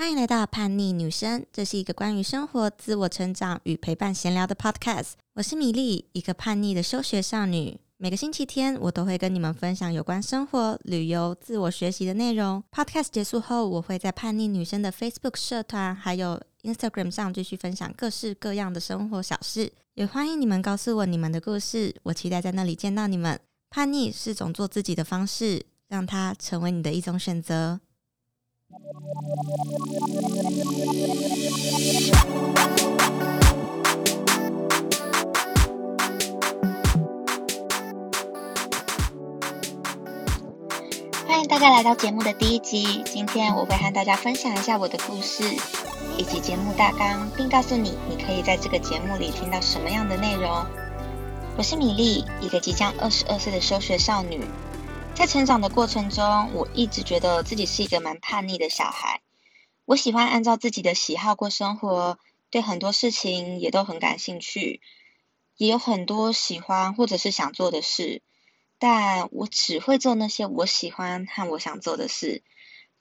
欢迎来到叛逆女生，这是一个关于生活、自我成长与陪伴闲聊的 podcast。我是米粒，一个叛逆的休学少女。每个星期天，我都会跟你们分享有关生活、旅游、自我学习的内容。podcast 结束后，我会在叛逆女生的 Facebook 社团还有 Instagram 上继续分享各式各样的生活小事。也欢迎你们告诉我你们的故事，我期待在那里见到你们。叛逆是种做自己的方式，让它成为你的一种选择。欢迎大家来到节目的第一集。今天我会和大家分享一下我的故事以及节目大纲，并告诉你你可以在这个节目里听到什么样的内容。我是米粒，一个即将二十二岁的休学少女。在成长的过程中，我一直觉得自己是一个蛮叛逆的小孩。我喜欢按照自己的喜好过生活，对很多事情也都很感兴趣，也有很多喜欢或者是想做的事。但我只会做那些我喜欢和我想做的事，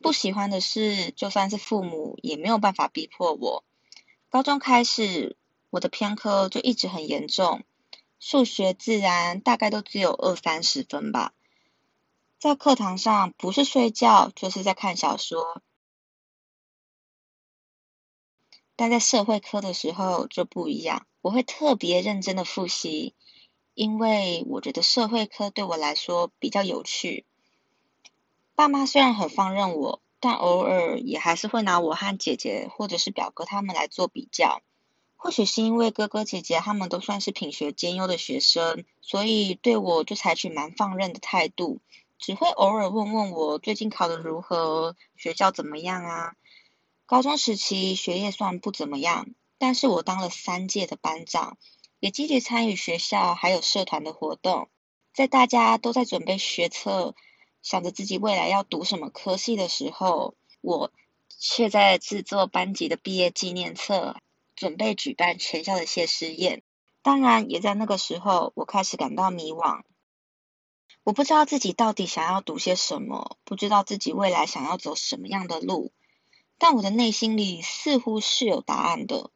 不喜欢的事，就算是父母也没有办法逼迫我。高中开始，我的偏科就一直很严重，数学、自然大概都只有二三十分吧。在课堂上，不是睡觉就是在看小说。但在社会科的时候就不一样，我会特别认真的复习，因为我觉得社会科对我来说比较有趣。爸妈虽然很放任我，但偶尔也还是会拿我和姐姐或者是表哥他们来做比较。或许是因为哥哥姐姐他们都算是品学兼优的学生，所以对我就采取蛮放任的态度，只会偶尔问问我最近考得如何，学校怎么样啊。高中时期学业算不怎么样，但是我当了三届的班长，也积极参与学校还有社团的活动。在大家都在准备学测，想着自己未来要读什么科系的时候，我却在制作班级的毕业纪念册，准备举办全校的谢师宴。当然，也在那个时候，我开始感到迷惘。我不知道自己到底想要读些什么，不知道自己未来想要走什么样的路。但我的内心里似乎是有答案的，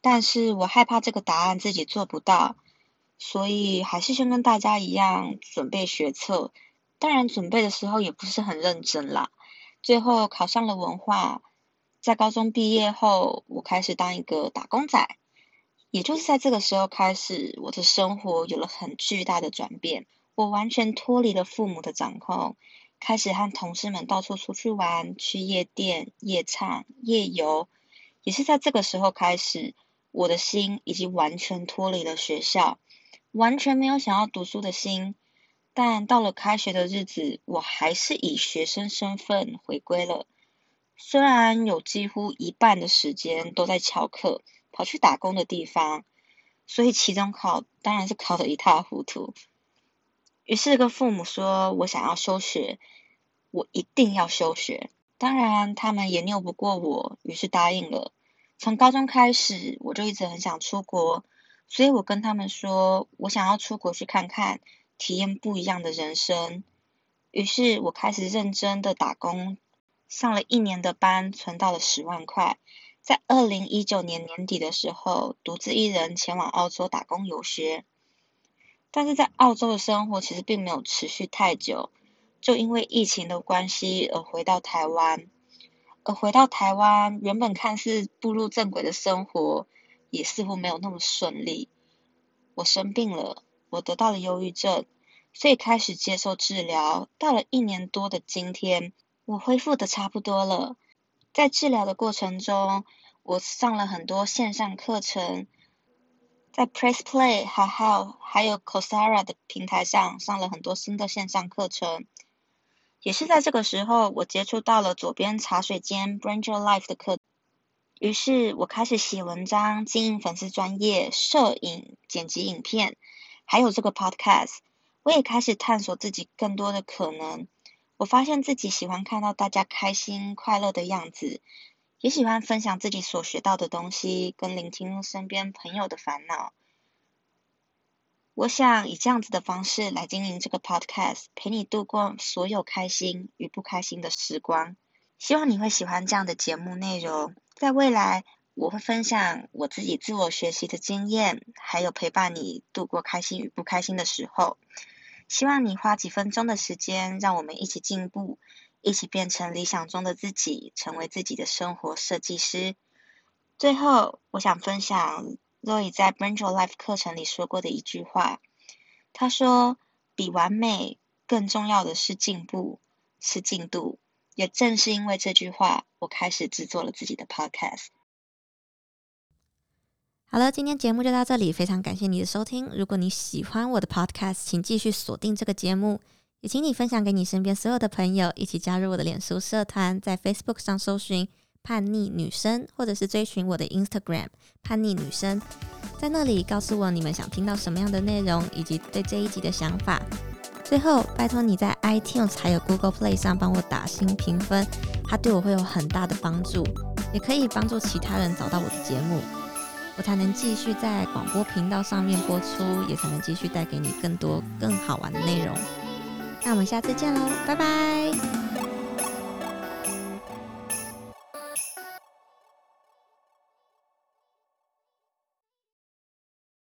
但是我害怕这个答案自己做不到，所以还是先跟大家一样准备学测。当然准备的时候也不是很认真啦。最后考上了文化，在高中毕业后，我开始当一个打工仔。也就是在这个时候开始，我的生活有了很巨大的转变，我完全脱离了父母的掌控。开始和同事们到处出去玩，去夜店、夜唱、夜游，也是在这个时候开始，我的心已经完全脱离了学校，完全没有想要读书的心。但到了开学的日子，我还是以学生身份回归了。虽然有几乎一半的时间都在翘课，跑去打工的地方，所以期中考当然是考得一塌糊涂。于是跟父母说，我想要休学，我一定要休学。当然，他们也拗不过我，于是答应了。从高中开始，我就一直很想出国，所以我跟他们说，我想要出国去看看，体验不一样的人生。于是我开始认真的打工，上了一年的班，存到了十万块。在二零一九年年底的时候，独自一人前往澳洲打工游学。但是在澳洲的生活其实并没有持续太久，就因为疫情的关系而回到台湾。而回到台湾，原本看似步入正轨的生活，也似乎没有那么顺利。我生病了，我得到了忧郁症，所以开始接受治疗。到了一年多的今天，我恢复的差不多了。在治疗的过程中，我上了很多线上课程。在 Press Play 还还有还有 Coursera 的平台上上了很多新的线上课程，也是在这个时候，我接触到了左边茶水间 Branger Life 的课，于是我开始写文章、经营粉丝专业、摄影、剪辑影片，还有这个 Podcast，我也开始探索自己更多的可能。我发现自己喜欢看到大家开心快乐的样子。也喜欢分享自己所学到的东西，跟聆听身边朋友的烦恼。我想以这样子的方式来经营这个 podcast，陪你度过所有开心与不开心的时光。希望你会喜欢这样的节目内容。在未来，我会分享我自己自我学习的经验，还有陪伴你度过开心与不开心的时候。希望你花几分钟的时间，让我们一起进步，一起变成理想中的自己，成为自己的生活设计师。最后，我想分享 Zoe 在 Brand Your Life 课程里说过的一句话。他说：“比完美更重要的是进步，是进度。”也正是因为这句话，我开始制作了自己的 Podcast。好了，今天节目就到这里，非常感谢你的收听。如果你喜欢我的 Podcast，请继续锁定这个节目，也请你分享给你身边所有的朋友，一起加入我的脸书社团，在 Facebook 上搜寻“叛逆女生”，或者是追寻我的 Instagram“ 叛逆女生”。在那里告诉我你们想听到什么样的内容，以及对这一集的想法。最后，拜托你在 iTunes 还有 Google Play 上帮我打新评分，它对我会有很大的帮助，也可以帮助其他人找到我的节目，我才能继续在广播频道上面播出，也才能继续带给你更多更好玩的内容。那我们下次见喽，拜拜。